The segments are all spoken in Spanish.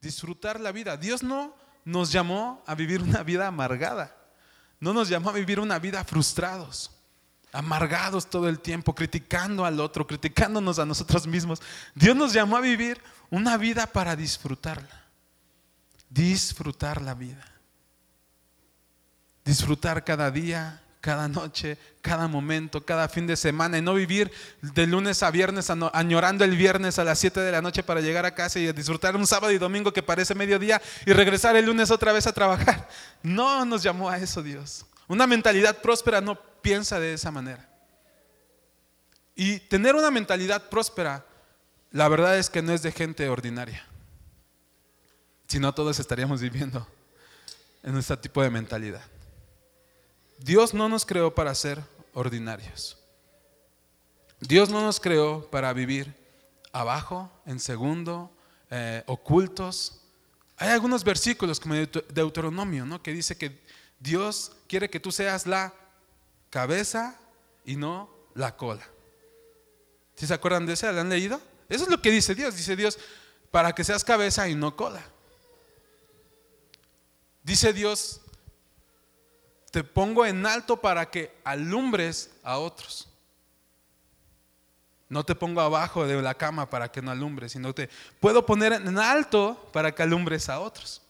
disfrutar la vida. Dios no nos llamó a vivir una vida amargada, no nos llamó a vivir una vida frustrados, amargados todo el tiempo, criticando al otro, criticándonos a nosotros mismos. Dios nos llamó a vivir una vida para disfrutarla, disfrutar la vida, disfrutar cada día, cada noche, cada momento, cada fin de semana y no vivir de lunes a viernes añorando el viernes a las 7 de la noche para llegar a casa y disfrutar un sábado y domingo que parece mediodía y regresar el lunes otra vez a trabajar. No nos llamó a eso Dios. Una mentalidad próspera no piensa de esa manera. Y tener una mentalidad próspera, la verdad es que no es de gente ordinaria. Si no, todos estaríamos viviendo en este tipo de mentalidad. Dios no nos creó para ser ordinarios. Dios no nos creó para vivir abajo, en segundo, eh, ocultos. Hay algunos versículos como Deuteronomio, ¿no? que dice que Dios quiere que tú seas la cabeza y no la cola. ¿Sí se acuerdan de ese? ¿Lo han leído? Eso es lo que dice Dios. Dice Dios, para que seas cabeza y no cola. Dice Dios, te pongo en alto para que alumbres a otros. No te pongo abajo de la cama para que no alumbres, sino te puedo poner en alto para que alumbres a otros.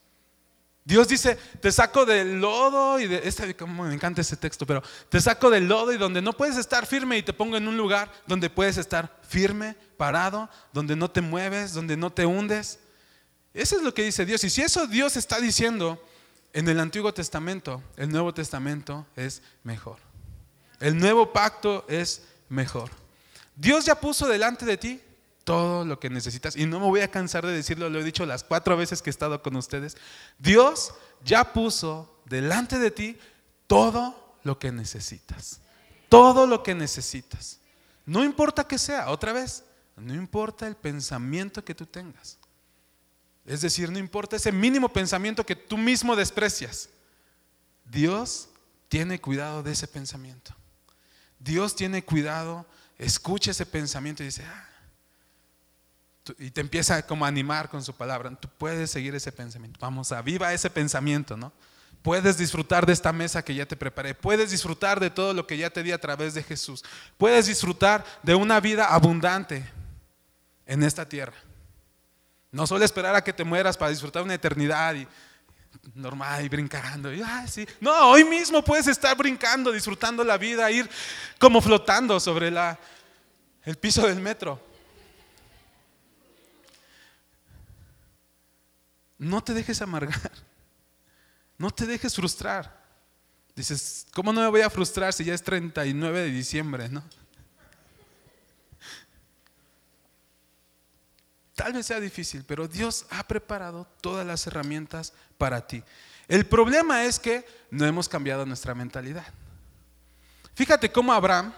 Dios dice, te saco del lodo y de este, me encanta ese texto, pero te saco del lodo y donde no puedes estar firme y te pongo en un lugar donde puedes estar firme, parado, donde no te mueves, donde no te hundes. Eso es lo que dice Dios. Y si eso Dios está diciendo, en el Antiguo Testamento, el Nuevo Testamento es mejor. El nuevo pacto es mejor. Dios ya puso delante de ti todo lo que necesitas. Y no me voy a cansar de decirlo, lo he dicho las cuatro veces que he estado con ustedes. Dios ya puso delante de ti todo lo que necesitas. Todo lo que necesitas. No importa que sea, otra vez, no importa el pensamiento que tú tengas. Es decir, no importa ese mínimo pensamiento que tú mismo desprecias. Dios tiene cuidado de ese pensamiento. Dios tiene cuidado, escucha ese pensamiento y dice, ah, y te empieza como a animar con su palabra. Tú puedes seguir ese pensamiento. Vamos, a viva ese pensamiento, ¿no? Puedes disfrutar de esta mesa que ya te preparé. Puedes disfrutar de todo lo que ya te di a través de Jesús. Puedes disfrutar de una vida abundante en esta tierra. No solo esperar a que te mueras para disfrutar una eternidad y normal y brincando. sí. No, hoy mismo puedes estar brincando, disfrutando la vida, ir como flotando sobre la, el piso del metro. No te dejes amargar. No te dejes frustrar. Dices, ¿cómo no me voy a frustrar si ya es 39 de diciembre? ¿no? Tal vez sea difícil, pero Dios ha preparado todas las herramientas para ti. El problema es que no hemos cambiado nuestra mentalidad. Fíjate cómo Abraham,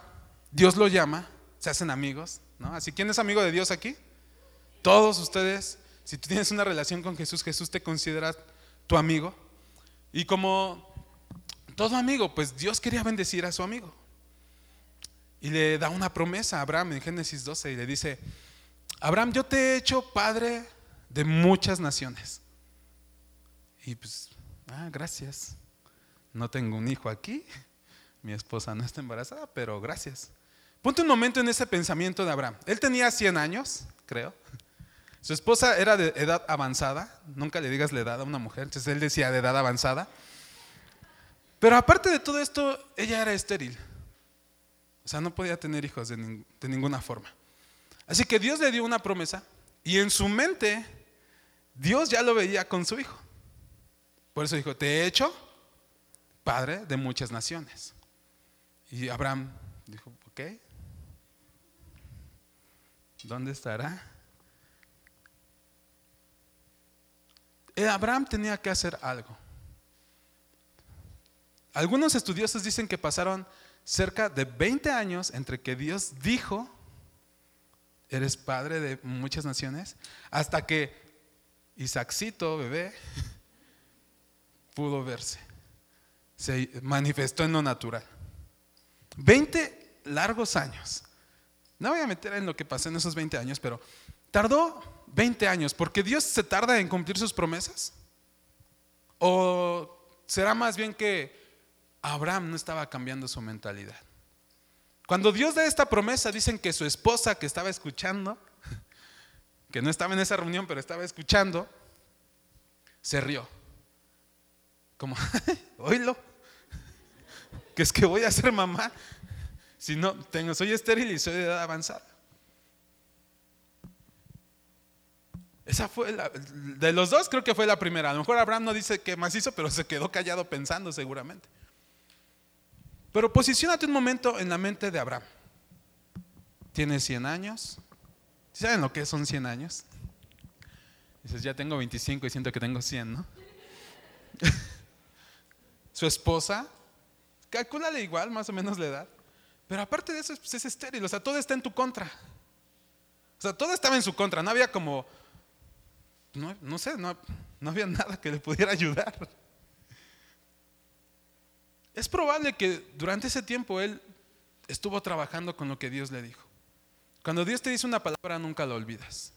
Dios lo llama, se hacen amigos, ¿no? Así, ¿quién es amigo de Dios aquí? Todos ustedes, si tú tienes una relación con Jesús, Jesús te considera tu amigo. Y como todo amigo, pues Dios quería bendecir a su amigo. Y le da una promesa a Abraham en Génesis 12 y le dice, Abraham, yo te he hecho padre de muchas naciones. Y pues, ah, gracias. No tengo un hijo aquí, mi esposa no está embarazada, pero gracias. Ponte un momento en ese pensamiento de Abraham. Él tenía 100 años, creo. Su esposa era de edad avanzada, nunca le digas la edad a una mujer, entonces él decía de edad avanzada. Pero aparte de todo esto, ella era estéril. O sea, no podía tener hijos de, de ninguna forma. Así que Dios le dio una promesa y en su mente Dios ya lo veía con su hijo. Por eso dijo, te he hecho padre de muchas naciones. Y Abraham dijo, ok, ¿dónde estará? Eh, Abraham tenía que hacer algo. Algunos estudiosos dicen que pasaron cerca de 20 años entre que Dios dijo eres padre de muchas naciones, hasta que Isaacito, bebé, pudo verse. Se manifestó en lo natural. Veinte largos años. No voy a meter en lo que pasó en esos 20 años, pero tardó 20 años, porque Dios se tarda en cumplir sus promesas. ¿O será más bien que Abraham no estaba cambiando su mentalidad? Cuando Dios da esta promesa, dicen que su esposa que estaba escuchando, que no estaba en esa reunión, pero estaba escuchando, se rió. Como, oílo, que es que voy a ser mamá. Si no, tengo, soy estéril y soy de edad avanzada. Esa fue la, de los dos creo que fue la primera. A lo mejor Abraham no dice qué más hizo, pero se quedó callado pensando seguramente. Pero posicionate un momento en la mente de Abraham. Tiene 100 años. ¿Saben lo que son 100 años? Dices, ya tengo 25 y siento que tengo 100, ¿no? Su esposa, calcúlale igual, más o menos la edad. Pero aparte de eso, pues, es estéril, o sea, todo está en tu contra. O sea, todo estaba en su contra, no había como no, sé, no, no había nada que le pudiera ayudar. Es probable que durante ese tiempo él estuvo trabajando con lo que Dios le dijo. Cuando Dios te dice una palabra, nunca la olvidas.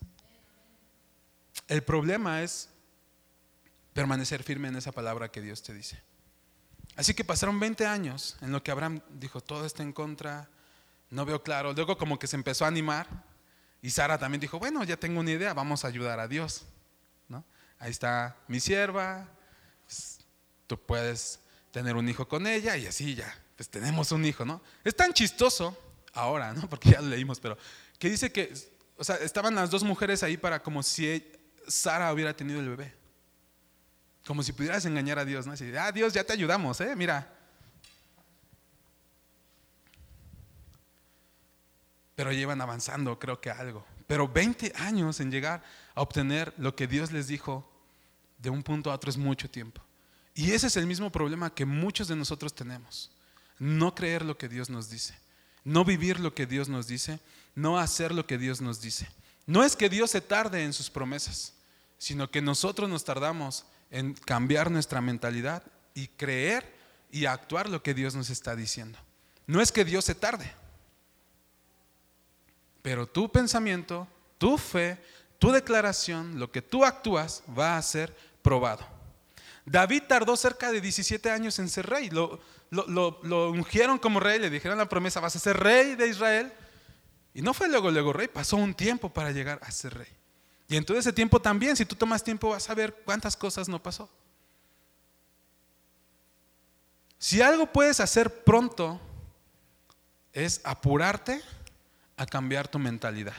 El problema es permanecer firme en esa palabra que Dios te dice. Así que pasaron 20 años en lo que Abraham dijo, todo está en contra, no veo claro. Luego como que se empezó a animar y Sara también dijo, bueno, ya tengo una idea, vamos a ayudar a Dios ahí está mi sierva, pues, tú puedes tener un hijo con ella y así ya, pues tenemos un hijo, ¿no? Es tan chistoso ahora, ¿no? Porque ya lo leímos, pero que dice que, o sea, estaban las dos mujeres ahí para como si Sara hubiera tenido el bebé. Como si pudieras engañar a Dios, ¿no? Así, ah, Dios, ya te ayudamos, ¿eh? Mira. Pero llevan avanzando, creo que algo. Pero 20 años en llegar a obtener lo que Dios les dijo de un punto a otro es mucho tiempo. Y ese es el mismo problema que muchos de nosotros tenemos. No creer lo que Dios nos dice. No vivir lo que Dios nos dice. No hacer lo que Dios nos dice. No es que Dios se tarde en sus promesas, sino que nosotros nos tardamos en cambiar nuestra mentalidad y creer y actuar lo que Dios nos está diciendo. No es que Dios se tarde, pero tu pensamiento, tu fe, tu declaración, lo que tú actúas, va a ser probado. David tardó cerca de 17 años en ser rey. Lo, lo, ungieron como rey, le dijeron la promesa, vas a ser rey de Israel. Y no fue luego, luego rey, pasó un tiempo para llegar a ser rey. Y en todo ese tiempo también, si tú tomas tiempo, vas a ver cuántas cosas no pasó. Si algo puedes hacer pronto, es apurarte a cambiar tu mentalidad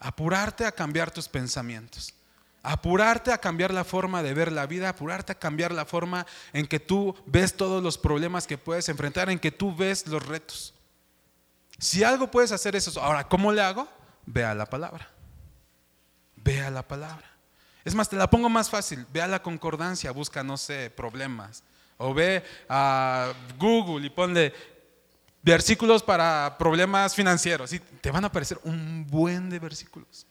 apurarte a cambiar tus pensamientos, apurarte a cambiar la forma de ver la vida, apurarte a cambiar la forma en que tú ves todos los problemas que puedes enfrentar, en que tú ves los retos. Si algo puedes hacer eso, ahora, ¿cómo le hago? Ve a la palabra. Ve a la palabra. Es más, te la pongo más fácil. Ve a la concordancia, busca, no sé, problemas. O ve a Google y ponle versículos para problemas financieros. Y te van a aparecer un buen de versículos.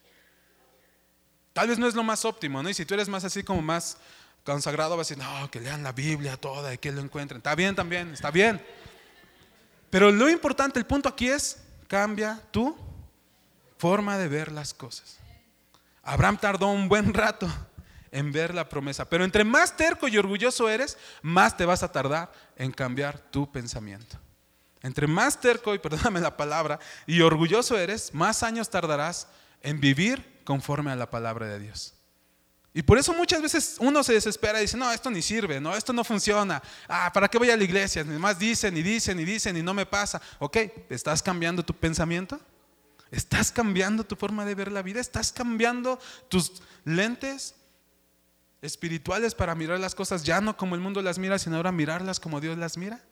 Tal vez no es lo más óptimo, ¿no? Y si tú eres más así como más consagrado, vas a decir, no, que lean la Biblia toda y que lo encuentren. Está bien también, está bien. Pero lo importante, el punto aquí es, cambia tu forma de ver las cosas. Abraham tardó un buen rato en ver la promesa, pero entre más terco y orgulloso eres, más te vas a tardar en cambiar tu pensamiento. Entre más terco, y perdóname la palabra, y orgulloso eres, más años tardarás en vivir conforme a la palabra de Dios. Y por eso muchas veces uno se desespera y dice, no, esto ni sirve, no, esto no funciona. Ah, ¿para qué voy a la iglesia? Además dicen y dicen y dicen y no me pasa. Ok, ¿estás cambiando tu pensamiento? ¿Estás cambiando tu forma de ver la vida? ¿Estás cambiando tus lentes espirituales para mirar las cosas ya no como el mundo las mira, sino ahora mirarlas como Dios las mira?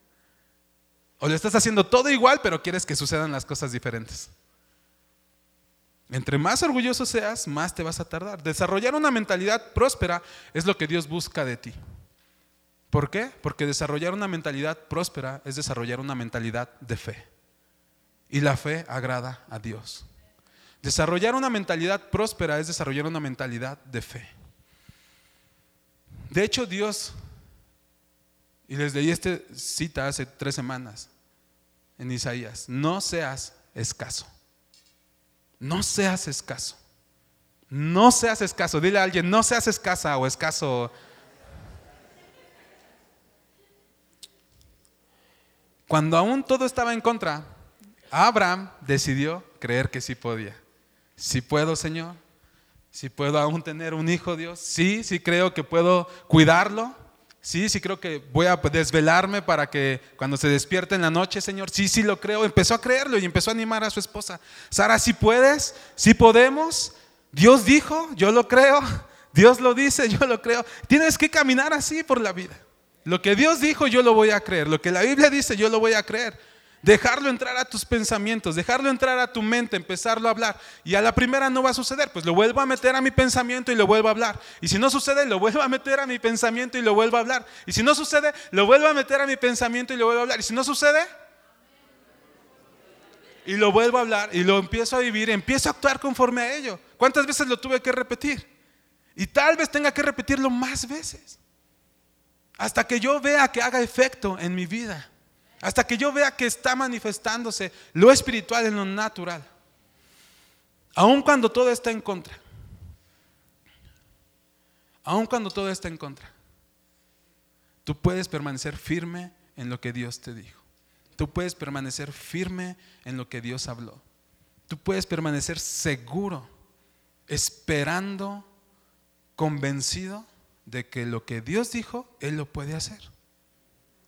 O le estás haciendo todo igual, pero quieres que sucedan las cosas diferentes. Entre más orgulloso seas, más te vas a tardar. Desarrollar una mentalidad próspera es lo que Dios busca de ti. ¿Por qué? Porque desarrollar una mentalidad próspera es desarrollar una mentalidad de fe. Y la fe agrada a Dios. Desarrollar una mentalidad próspera es desarrollar una mentalidad de fe. De hecho, Dios y les leí esta cita hace tres semanas en Isaías. No seas escaso. No seas escaso. No seas escaso. Dile a alguien, no seas escasa o escaso. Cuando aún todo estaba en contra, Abraham decidió creer que sí podía. Si puedo, Señor. Si puedo aún tener un hijo, Dios. Sí, sí creo que puedo cuidarlo. Sí, sí creo que voy a desvelarme para que cuando se despierte en la noche, Señor. Sí, sí lo creo. Empezó a creerlo y empezó a animar a su esposa. Sara, si puedes, si podemos. Dios dijo, yo lo creo. Dios lo dice, yo lo creo. Tienes que caminar así por la vida. Lo que Dios dijo, yo lo voy a creer. Lo que la Biblia dice, yo lo voy a creer. Dejarlo entrar a tus pensamientos, dejarlo entrar a tu mente, empezarlo a hablar. Y a la primera no va a suceder, pues lo vuelvo a meter a mi pensamiento y lo vuelvo a hablar. Y si no sucede, lo vuelvo a meter a mi pensamiento y lo vuelvo a hablar. Y si no sucede, lo vuelvo a meter a mi pensamiento y lo vuelvo a hablar. Y si no sucede, y lo vuelvo a hablar y lo empiezo a vivir, empiezo a actuar conforme a ello. ¿Cuántas veces lo tuve que repetir? Y tal vez tenga que repetirlo más veces. Hasta que yo vea que haga efecto en mi vida. Hasta que yo vea que está manifestándose lo espiritual en lo natural. Aun cuando todo está en contra. Aun cuando todo está en contra. Tú puedes permanecer firme en lo que Dios te dijo. Tú puedes permanecer firme en lo que Dios habló. Tú puedes permanecer seguro, esperando, convencido de que lo que Dios dijo, Él lo puede hacer.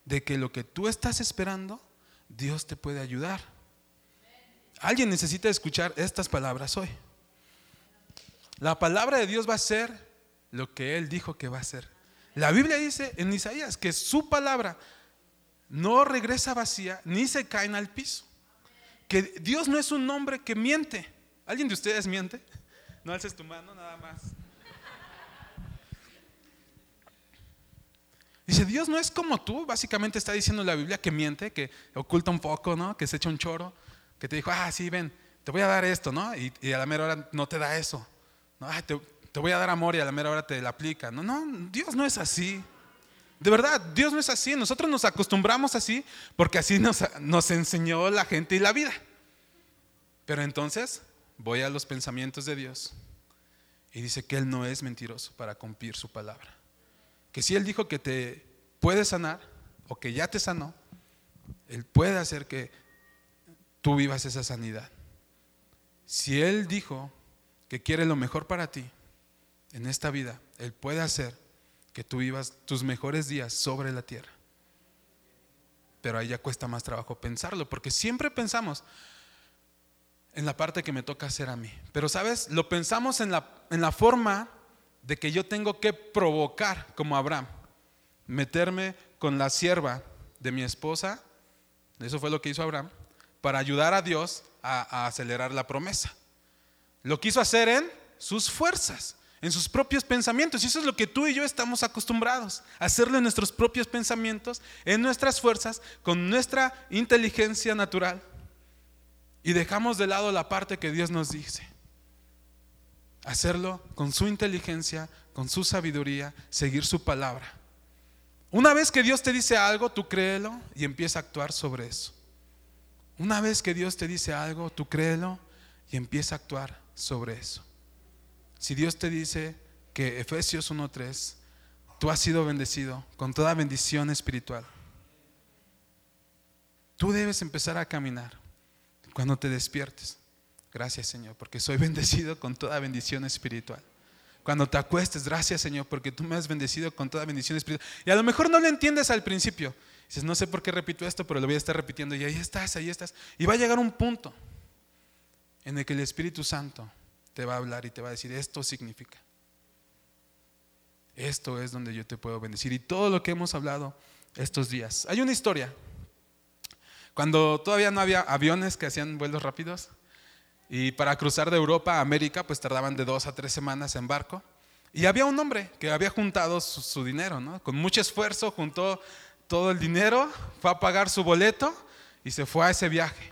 De que lo que tú estás esperando, Dios te puede ayudar. Alguien necesita escuchar estas palabras hoy. La palabra de Dios va a ser lo que Él dijo que va a ser. La Biblia dice en Isaías que su palabra no regresa vacía ni se cae al piso. Que Dios no es un hombre que miente. ¿Alguien de ustedes miente? No alces tu mano nada más. Dice, Dios no es como tú, básicamente está diciendo la Biblia que miente, que oculta un poco, ¿no? Que se echa un choro, que te dijo, ah, sí, ven, te voy a dar esto, ¿no? Y, a la mera hora no te da eso. ¿no? te, voy a dar amor y a la mera hora te la aplica. No, no, Dios no es así. De verdad, Dios no es así. Nosotros nos acostumbramos así porque así nos enseñó la gente y la vida. Pero entonces voy a los pensamientos de Dios y dice que Él no es mentiroso para cumplir su palabra que si Él dijo que te puede sanar o que ya te sanó, Él puede hacer que tú vivas esa sanidad. Si Él dijo que quiere lo mejor para ti en esta vida, Él puede hacer que tú vivas tus mejores días sobre la tierra. Pero ahí ya cuesta más trabajo pensarlo, porque siempre pensamos en la parte que me toca hacer a mí. Pero sabes, lo pensamos en la, en la forma de que yo tengo que provocar, como Abraham, meterme con la sierva de mi esposa, eso fue lo que hizo Abraham, para ayudar a Dios a, acelerar la promesa. Lo quiso hacer en sus fuerzas, en sus propios pensamientos. Y eso es lo que tú y yo estamos acostumbrados, hacerlo en nuestros propios pensamientos, en nuestras fuerzas, con nuestra inteligencia natural. Y dejamos de lado la parte que Dios nos dice hacerlo con su inteligencia, con su sabiduría, seguir su palabra. Una vez que Dios te dice algo, tú créelo y empieza a actuar sobre eso. Una vez que Dios te dice algo, tú créelo y empieza a actuar sobre eso. Si Dios te dice que Efesios 1.3, tú has sido bendecido con toda bendición espiritual, tú debes empezar a caminar cuando te despiertes. Gracias Señor, porque soy bendecido con toda bendición espiritual. Cuando te acuestes, gracias Señor, porque tú me has bendecido con toda bendición espiritual. Y a lo mejor no lo entiendes al principio. Dices, no sé por qué repito esto, pero lo voy a estar repitiendo. Y ahí estás, ahí estás. Y va a llegar un punto en el que el Espíritu Santo te va a hablar y te va a decir, esto significa. Esto es donde yo te puedo bendecir. Y todo lo que hemos hablado estos días. Hay una historia. Cuando todavía no había aviones que hacían vuelos rápidos, y para cruzar de Europa a América, pues tardaban de dos a tres semanas en barco. Y había un hombre que había juntado su, dinero, ¿no? Con mucho esfuerzo juntó todo el dinero, fue a pagar su boleto y se fue a ese viaje.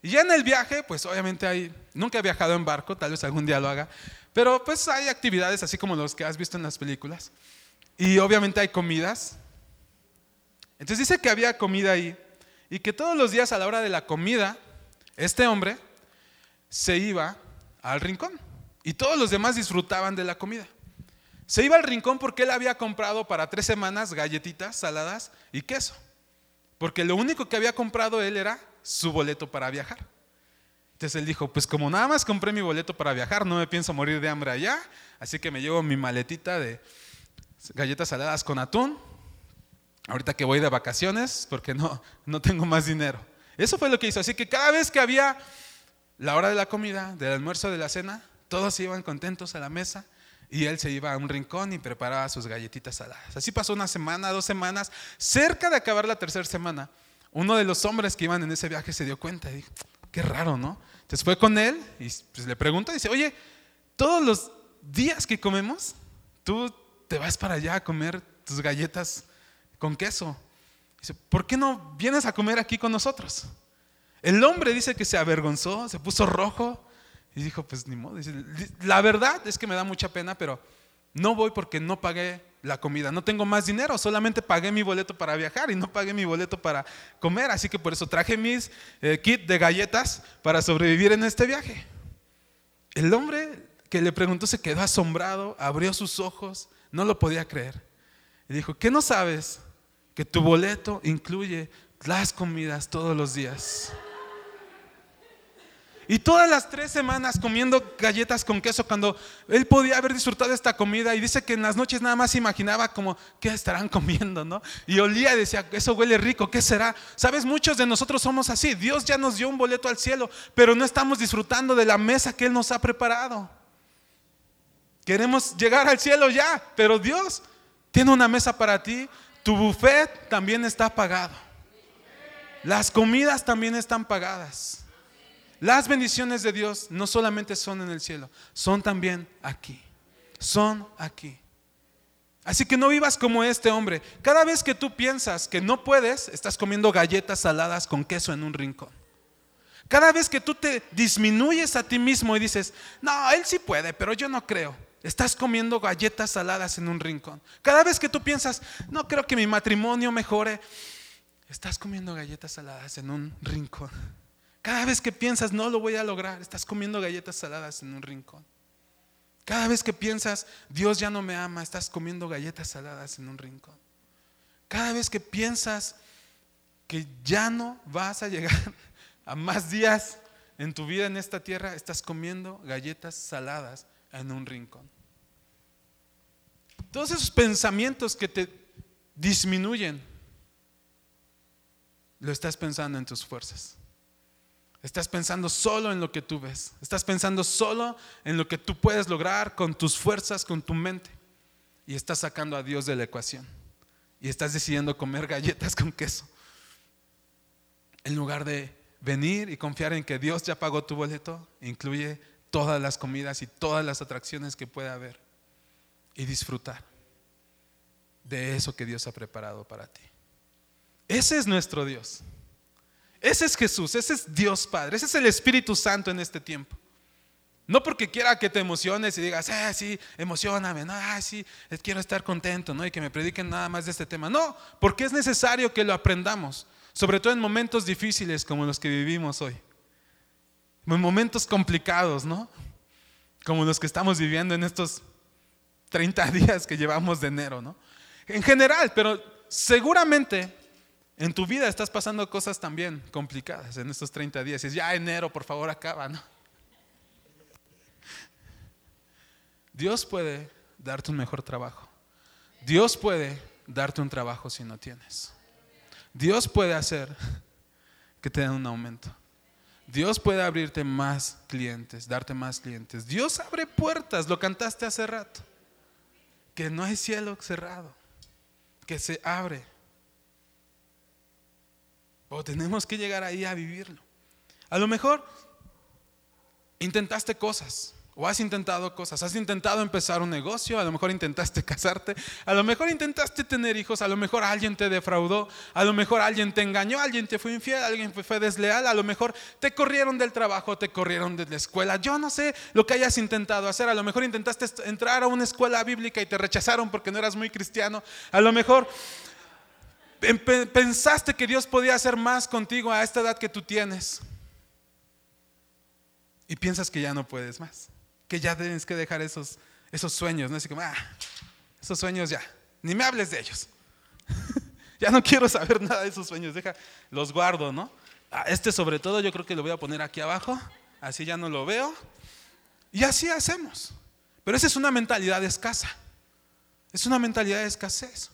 Y ya en el viaje, pues obviamente hay, nunca he viajado en barco, tal vez algún día lo haga, pero pues hay actividades así como los que has visto en las películas. Y obviamente hay comidas. Entonces dice que había comida ahí y que todos los días a la hora de la comida, este hombre se iba al rincón, Y todos los demás disfrutaban de la comida. Se iba al rincón porque él había comprado para tres semanas galletitas saladas y queso. Porque lo único que había comprado él era su boleto para viajar. Entonces él dijo, pues como nada más compré mi boleto para viajar, no me pienso morir de hambre allá, así que me llevo mi maletita de galletas saladas con atún, ahorita que voy de vacaciones, porque no, no tengo más dinero. Eso fue lo que hizo. Así que cada vez que había la hora de la comida, del almuerzo, de la cena, todos iban contentos a la mesa y él se iba a un rincón y preparaba sus galletitas saladas. Así pasó una semana, dos semanas. Cerca de acabar la tercera semana, uno de los hombres que iban en ese viaje se dio cuenta y dijo, qué raro, ¿no? Entonces fue con él y pues, le preguntó, dice, oye, todos los días que comemos, tú te vas para allá a comer tus galletas con queso. Dice, ¿por qué no vienes a comer aquí con nosotros? El hombre dice que se avergonzó, se puso rojo y dijo, pues ni modo. La verdad es que me da mucha pena, pero no voy porque no pagué la comida. No tengo más dinero, solamente pagué mi boleto para viajar y no pagué mi boleto para comer. Así que por eso traje mis eh, kit de galletas para sobrevivir en este viaje. El hombre que le preguntó se quedó asombrado, abrió sus ojos, no lo podía creer. Y dijo, ¿qué no sabes? Que tu boleto incluye las comidas todos los días. Y todas las tres semanas comiendo galletas con queso cuando él podía haber disfrutado esta comida y dice que en las noches nada más imaginaba como, ¿qué estarán comiendo? ¿no? Y olía y decía, eso huele rico, ¿qué será? Sabes, muchos de nosotros somos así. Dios ya nos dio un boleto al cielo, pero no estamos disfrutando de la mesa que Él nos ha preparado. Queremos llegar al cielo ya, pero Dios tiene una mesa para ti. Tu buffet también está pagado. Las comidas también están pagadas. Las bendiciones de Dios no solamente son en el cielo, son también aquí. Son aquí. Así que no vivas como este hombre. Cada vez que tú piensas que no puedes, estás comiendo galletas saladas con queso en un rincón. Cada vez que tú te disminuyes a ti mismo y dices, no, él sí puede, pero yo no creo. Estás comiendo galletas saladas en un rincón. Cada vez que tú piensas, no creo que mi matrimonio mejore, estás comiendo galletas saladas en un rincón. Cada vez que piensas, no lo voy a lograr, estás comiendo galletas saladas en un rincón. Cada vez que piensas, Dios ya no me ama, estás comiendo galletas saladas en un rincón. Cada vez que piensas que ya no vas a llegar a más días en tu vida en esta tierra, estás comiendo galletas saladas en un rincón. Todos esos pensamientos que te disminuyen, lo estás pensando en tus fuerzas. Estás pensando solo en lo que tú ves. Estás pensando solo en lo que tú puedes lograr con tus fuerzas, con tu mente. Y estás sacando a Dios de la ecuación. Y estás decidiendo comer galletas con queso. En lugar de venir y confiar en que Dios ya pagó tu boleto, incluye todas las comidas y todas las atracciones que pueda haber. Y disfrutar de eso que Dios ha preparado para ti. Ese es nuestro Dios. Ese es Jesús, ese es Dios Padre, ese es el Espíritu Santo en este tiempo. No porque quiera que te emociones y digas, ah, sí, emocioname, no, ah, sí, quiero estar contento, ¿no? Y que me prediquen nada más de este tema. No, porque es necesario que lo aprendamos, sobre todo en momentos difíciles como los que vivimos hoy. En momentos complicados, ¿no? Como los que estamos viviendo en estos 30 días que llevamos de enero, ¿no? En general, pero seguramente en tu vida estás pasando cosas también complicadas en estos 30 días. Y es ya enero, por favor, acaba, ¿no? Dios puede darte un mejor trabajo. Dios puede darte un trabajo si no tienes. Dios puede hacer que te den un aumento. Dios puede abrirte más clientes, darte más clientes. Dios abre puertas, lo cantaste hace rato. Que no hay cielo cerrado, que se abre. O tenemos que llegar ahí a vivirlo. A lo mejor intentaste cosas, o has intentado cosas, has intentado empezar un negocio, a lo mejor intentaste casarte, a lo mejor intentaste tener hijos, a lo mejor alguien te defraudó, a lo mejor alguien te engañó, alguien te fue infiel, alguien fue desleal, a lo mejor te corrieron del trabajo, te corrieron de la escuela. Yo no sé lo que hayas intentado hacer, a lo mejor intentaste entrar a una escuela bíblica y te rechazaron porque no eras muy cristiano, a lo mejor pensaste que Dios podía hacer más contigo a esta edad que tú tienes. Y piensas que ya no puedes más. que ya tienes que dejar esos, esos sueños, ¿no? Así como, ah, esos sueños ya, ni me hables de ellos. ya no quiero saber nada de esos sueños, deja, los guardo, ¿no? Ah, este sobre todo yo creo que lo voy a poner aquí abajo, así ya no lo veo. Y así hacemos. Pero esa es una mentalidad escasa. Es una mentalidad de escasez.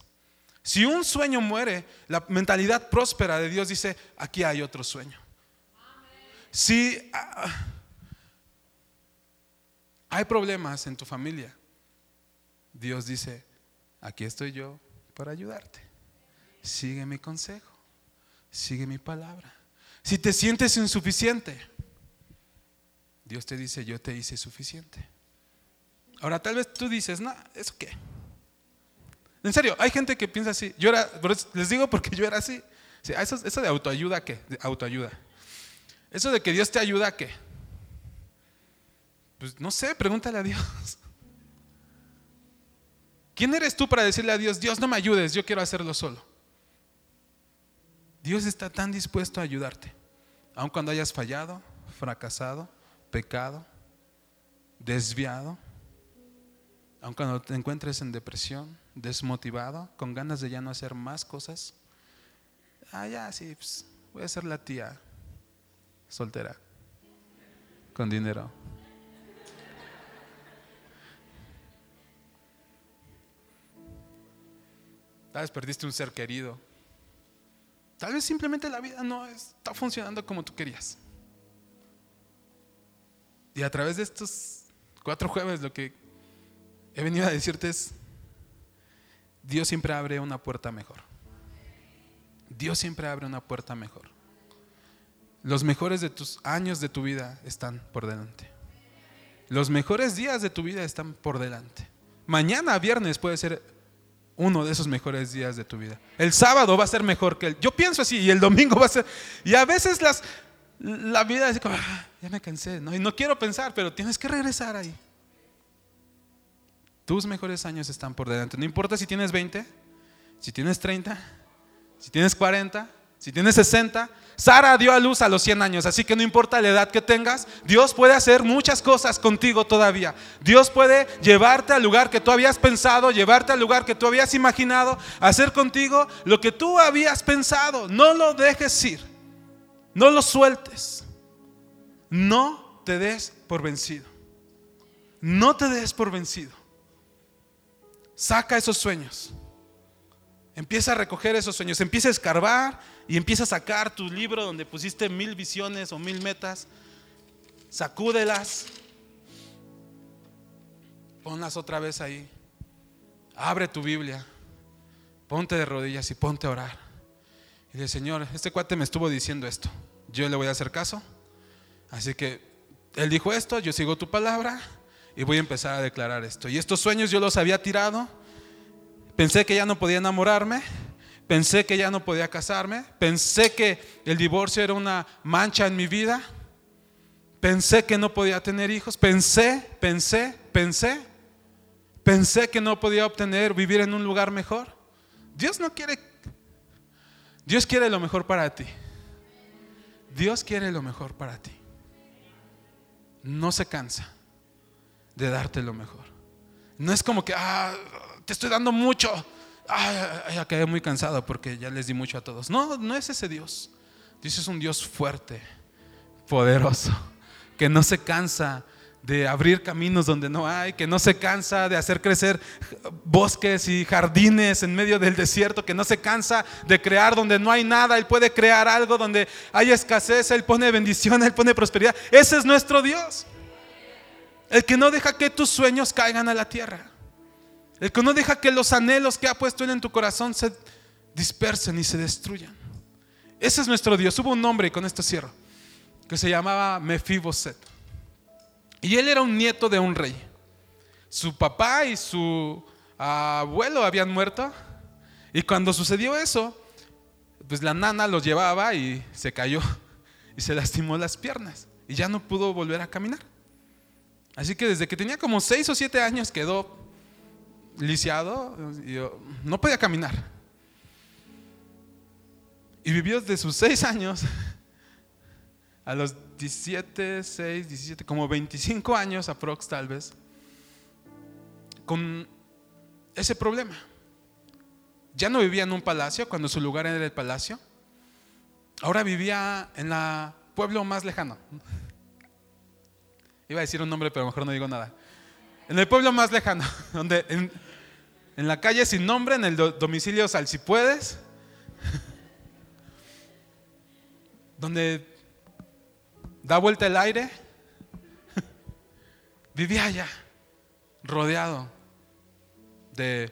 Si un sueño muere, la mentalidad próspera de Dios dice, aquí hay otro sueño. Si ah, hay problemas en tu familia, Dios dice, aquí estoy yo para ayudarte. Sigue mi consejo, sigue mi palabra. Si te sientes insuficiente, Dios te dice, yo te hice suficiente. Ahora tal vez tú dices, no, ¿eso qué? En serio, hay gente que piensa así. Yo era, les digo porque yo era así. Eso, de autoayuda, ¿qué? Autoayuda. Eso de que Dios te ayuda, ¿qué? Pues no sé, pregúntale a Dios. ¿Quién eres tú para decirle a Dios, Dios no me ayudes, yo quiero hacerlo solo? Dios está tan dispuesto a ayudarte, aun cuando hayas fallado, fracasado, pecado, desviado, aun cuando te encuentres en depresión, desmotivado, con ganas de ya no hacer más cosas. Ah, ya, sí, pues, voy a ser la tía soltera, con dinero. Tal vez perdiste un ser querido. Tal vez simplemente la vida no está funcionando como tú querías. Y a través de estos cuatro jueves lo que he venido a decirte es, Dios siempre abre una puerta mejor. Dios siempre abre una puerta mejor. Los mejores de tus años de tu vida están por delante. Los mejores días de tu vida están por delante. Mañana, viernes, puede ser uno de esos mejores días de tu vida. El sábado va a ser mejor que el. Yo pienso así, y el domingo va a ser. Y a veces las, la vida es como, ah, ya me cansé, y no quiero pensar, pero tienes que regresar ahí. Tus mejores años están por delante. No importa si tienes 20, si tienes 30, si tienes 40, si tienes 60. Sara dio a luz a los 100 años, así que no importa la edad que tengas, Dios puede hacer muchas cosas contigo todavía. Dios puede llevarte al lugar que tú habías pensado, llevarte al lugar que tú habías imaginado, hacer contigo lo que tú habías pensado. No lo dejes ir, no lo sueltes, no te des por vencido. No te des por vencido. Saca esos sueños. Empieza a recoger esos sueños, empieza a escarbar y empieza a sacar tu libro donde pusiste mil visiones o mil metas. Sacúdelas. Ponlas otra vez ahí. Abre tu Biblia. Ponte de rodillas y ponte a orar. Y dice, Señor, este cuate me estuvo diciendo esto. Yo le voy a hacer caso. Así que Él dijo esto, yo sigo tu palabra y voy a empezar a declarar esto. Y estos sueños yo los había tirado. Pensé que ya no podía enamorarme. Pensé que ya no podía casarme. Pensé que el divorcio era una mancha en mi vida. Pensé que no podía tener hijos. Pensé, pensé, pensé. Pensé que no podía obtener, vivir en un lugar mejor. Dios no quiere. Dios quiere lo mejor para ti. Dios quiere lo mejor para ti. No se cansa de darte lo mejor. No es como que, ah, te estoy dando mucho. Ah, ya quedé muy cansado porque ya les di mucho a todos. No, no es ese Dios. Dios es un Dios fuerte, poderoso, que no se cansa de abrir caminos donde no hay, que no se cansa de hacer crecer bosques y jardines en medio del desierto, que no se cansa de crear donde no hay nada, Él puede crear algo donde hay escasez, Él pone bendición, Él pone prosperidad. Ese es nuestro Dios. El que no deja que tus sueños caigan a la tierra. El que no deja que los anhelos que ha puesto Él en tu corazón se dispersen y se destruyan. Ese es nuestro Dios. Hubo un hombre, y con esto cierro, que se llamaba Mefiboset. Y él era un nieto de un rey. Su papá y su abuelo habían muerto. Y cuando sucedió eso, pues la nana los llevaba y se cayó y se lastimó las piernas. Y ya no pudo volver a caminar. Así que desde que tenía como seis o siete años quedó lisiado, y no podía caminar. Y vivió desde sus seis años a los 27, 6, 17, como 25 años aprox tal vez, con ese problema. Ya no vivía en un palacio cuando su lugar era el palacio. Ahora vivía en el pueblo más lejano. Iba a decir un nombre, pero mejor no digo nada. En el pueblo más lejano, donde en, la calle sin nombre, en el domicilio Sal si puedes, donde da vuelta el aire, vivía allá, rodeado de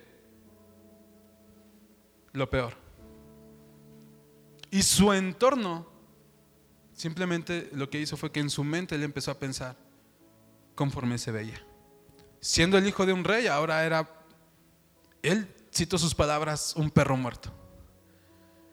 lo peor. Y su entorno simplemente lo que hizo fue que en su mente él empezó a pensar conforme se veía. Siendo el hijo de un rey, ahora era él citó sus palabras, un perro muerto.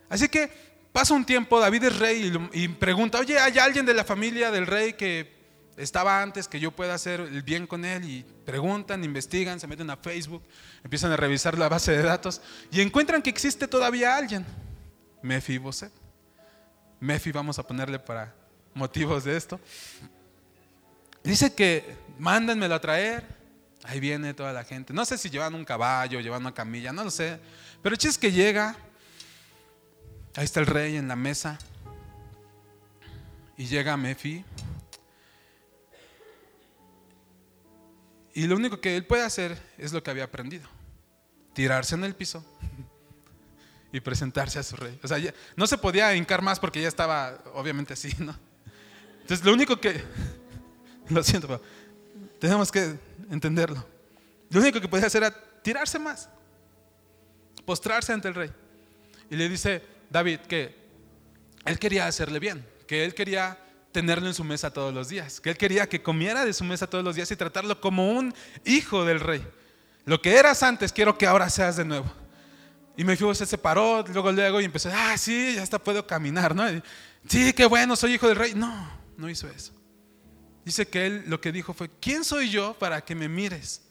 Así que pasa un tiempo, David es rey y, pregunta, oye, ¿hay alguien de la familia del rey que estaba antes que yo pueda hacer el bien con él? Y preguntan, investigan, se meten a Facebook, empiezan a revisar la base de datos y encuentran que existe todavía alguien. Mefiboset. Mefi vamos a ponerle para motivos de esto. Dice que mándenmelo a traer. Ahí viene toda la gente. No sé si llevan un caballo, llevan una camilla, no lo sé. Pero el chiste es que llega. Ahí está el rey en la mesa. Y llega Mefi. Y lo único que él puede hacer es lo que había aprendido. Tirarse en el piso y presentarse a su rey. O sea, no se podía hincar más porque ya estaba obviamente así, ¿no? Entonces lo único que... Lo siento, tenemos que entenderlo. Lo único que podía hacer era tirarse más, postrarse ante el rey. Y le dice David que él quería hacerle bien, que él quería tenerlo en su mesa todos los días, que él quería que comiera de su mesa todos los días y tratarlo como un hijo del rey. Lo que eras antes, quiero que ahora seas de nuevo. Y me se separó, luego, luego, y empezó, ah, sí, ya hasta puedo caminar, ¿no? sí, qué bueno, soy hijo del rey. No, no hizo eso. Dice que él lo que dijo fue, ¿quién soy yo para que me mires?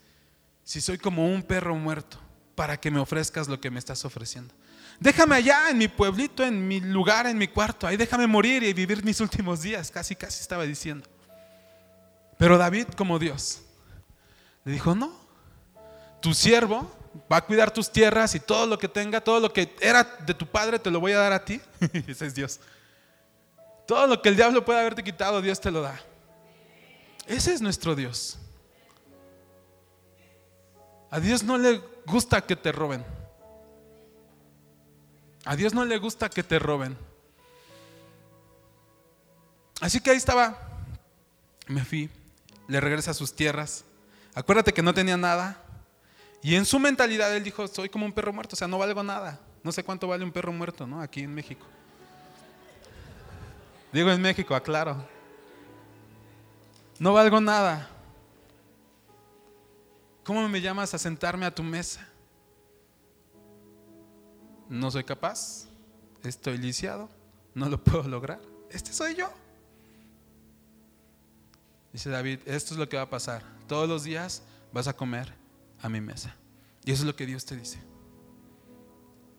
Si soy como un perro muerto, para que me ofrezcas lo que me estás ofreciendo. Déjame allá en mi pueblito, en mi lugar, en mi cuarto, ahí déjame morir y vivir mis últimos días, casi, casi estaba diciendo. Pero David como Dios le dijo, no, tu siervo va a cuidar tus tierras y todo lo que tenga, todo lo que era de tu padre te lo voy a dar a ti. Ese es Dios. Todo lo que el diablo puede haberte quitado, Dios te lo da. Ese es nuestro Dios. A Dios no le gusta que te roben. A Dios no le gusta que te roben. Así que ahí estaba. Me fui. Le regresa a sus tierras. Acuérdate que no tenía nada. Y en su mentalidad él dijo, soy como un perro muerto, o sea, no valgo nada. No sé cuánto vale un perro muerto, ¿no? Aquí en México. Digo en México, aclaro no valgo nada. ¿Cómo me llamas a sentarme a tu mesa? No soy capaz, estoy lisiado, no lo puedo lograr. Este soy yo. Dice David, esto es lo que va a pasar. Todos los días vas a comer a mi mesa. Y eso es lo que Dios te dice.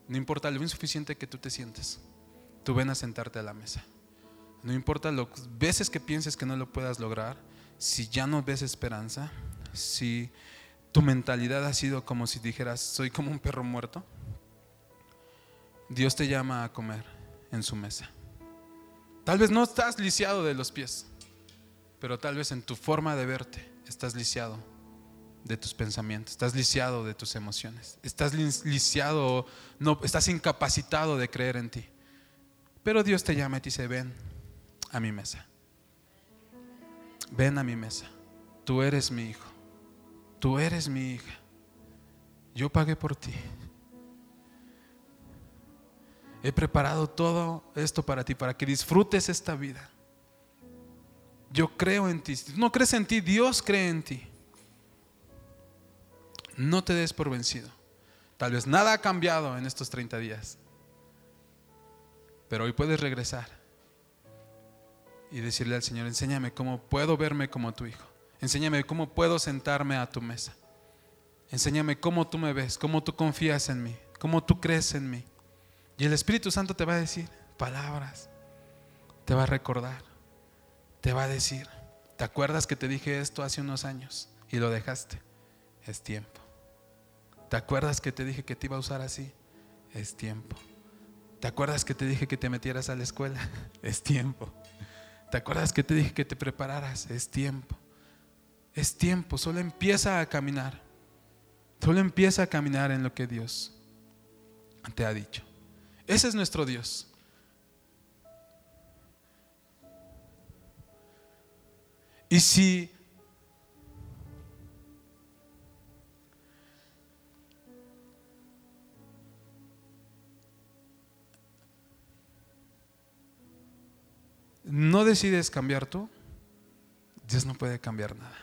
No importa lo insuficiente que tú te sientes, tú ven a sentarte a la mesa. No importa las veces que pienses que no lo puedas lograr, si ya no ves esperanza, si tu mentalidad ha sido como si dijeras, soy como un perro muerto, Dios te llama a comer en su mesa. Tal vez no estás lisiado de los pies, pero tal vez en tu forma de verte estás lisiado de tus pensamientos, estás lisiado de tus emociones, estás lisiado, no, estás incapacitado de creer en ti. Pero Dios te llama y te dice, ven a mi mesa ven a mi mesa, tú eres mi hijo, tú eres mi hija, yo pagué por ti. He preparado todo esto para ti, para que disfrutes esta vida. Yo creo en ti. Si no crees en ti, Dios cree en ti. No te des por vencido. Tal vez nada ha cambiado en estos 30 días. Pero hoy puedes regresar y decirle al Señor, enséñame cómo puedo verme como tu hijo. Enséñame cómo puedo sentarme a tu mesa. Enséñame cómo tú me ves, cómo tú confías en mí, cómo tú crees en mí. Y el Espíritu Santo te va a decir palabras, te va a recordar, te va a decir, ¿te acuerdas que te dije esto hace unos años y lo dejaste? Es tiempo. ¿Te acuerdas que te dije que te iba a usar así? Es tiempo. ¿Te acuerdas que te dije que te metieras a la escuela? Es tiempo. ¿Te acuerdas que te dije que te prepararas? Es tiempo. Es tiempo. Solo empieza a caminar. Solo empieza a caminar en lo que Dios te ha dicho. Ese es nuestro Dios. Y si no decides cambiar tú, Dios no puede cambiar nada.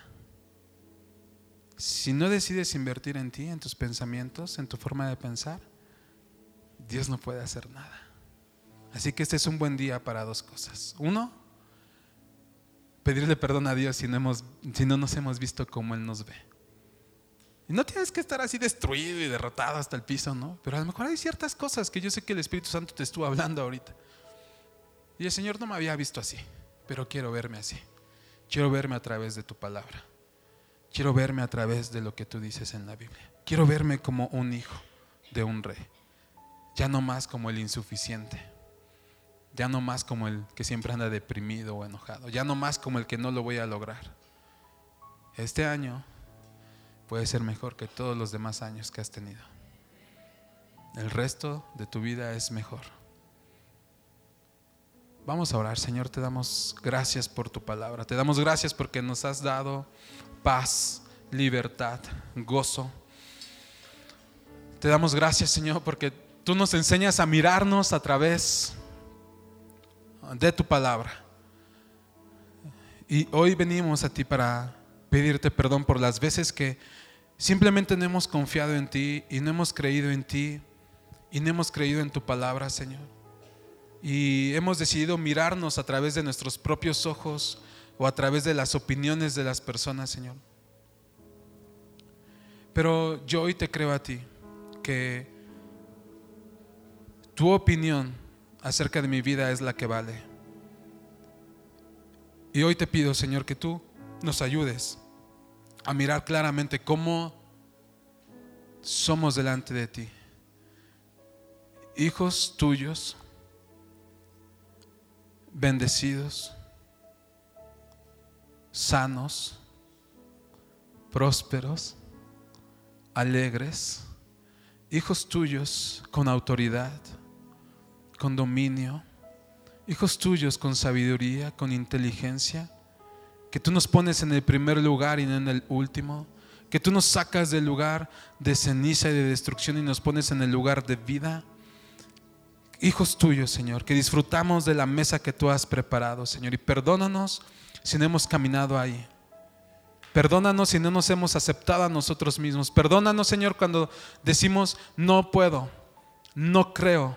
Si no decides invertir en ti, en tus pensamientos, en tu forma de pensar, Dios no puede hacer nada. Así que este es un buen día para dos cosas. Uno, pedirle perdón a Dios si no, hemos, si no nos hemos visto como Él nos ve. Y no tienes que estar así destruido y derrotado hasta el piso, ¿no? Pero a lo mejor hay ciertas cosas que yo sé que el Espíritu Santo te estuvo hablando ahorita. Y el Señor no me había visto así, pero quiero verme así. Quiero verme a través de tu palabra. Quiero verme a través de lo que tú dices en la Biblia. Quiero verme como un hijo de un rey. Ya no más como el insuficiente. Ya no más como el que siempre anda deprimido o enojado. Ya no más como el que no lo voy a lograr. Este año puede ser mejor que todos los demás años que has tenido. El resto de tu vida es mejor. Vamos a orar, Señor, te damos gracias por tu palabra. Te damos gracias porque nos has dado paz, libertad, gozo. Te damos gracias, Señor, porque tú nos enseñas a mirarnos a través de tu palabra. Y hoy venimos a ti para pedirte perdón por las veces que simplemente no hemos confiado en ti y no hemos creído en ti y no hemos creído en tu palabra, Señor y hemos decidido mirarnos a través de nuestros propios ojos o a través de las opiniones de las personas, Señor. Pero yo hoy te creo a ti que tu opinión acerca de mi vida es la que vale. Y hoy te pido, Señor, que tú nos ayudes a mirar claramente cómo somos delante de ti. Hijos tuyos bendecidos, sanos, prósperos, alegres, hijos tuyos con autoridad, con dominio, hijos tuyos con sabiduría, con inteligencia, que tú nos pones en el primer lugar y no en el último, que tú nos sacas del lugar de ceniza y de destrucción y nos pones en el lugar de vida hijos tuyos, Señor, que disfrutamos de la mesa que tú has preparado, Señor, y perdónanos si no hemos caminado ahí. Perdónanos si no nos hemos aceptado a nosotros mismos. Perdónanos, Señor, cuando decimos, no puedo, no creo.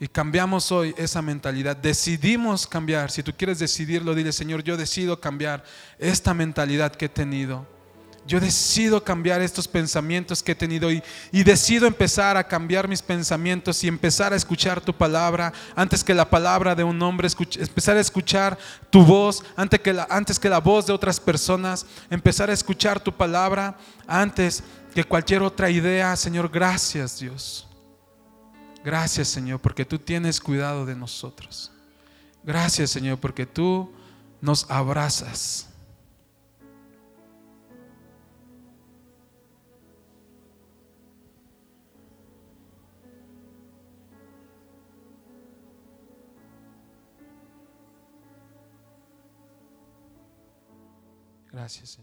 Y cambiamos hoy esa mentalidad. Decidimos cambiar. Si tú quieres decidirlo, dile, Señor, yo decido cambiar esta mentalidad que he tenido yo decido cambiar estos pensamientos que he tenido y, decido empezar a cambiar mis pensamientos y empezar a escuchar tu palabra antes que la palabra de un hombre, empezar a escuchar tu voz antes que, la, antes que la voz de otras personas, empezar a escuchar tu palabra antes que cualquier otra idea. Señor, gracias Dios. Gracias Señor porque tú tienes cuidado de nosotros. Gracias Señor porque tú nos abrazas. Gracias.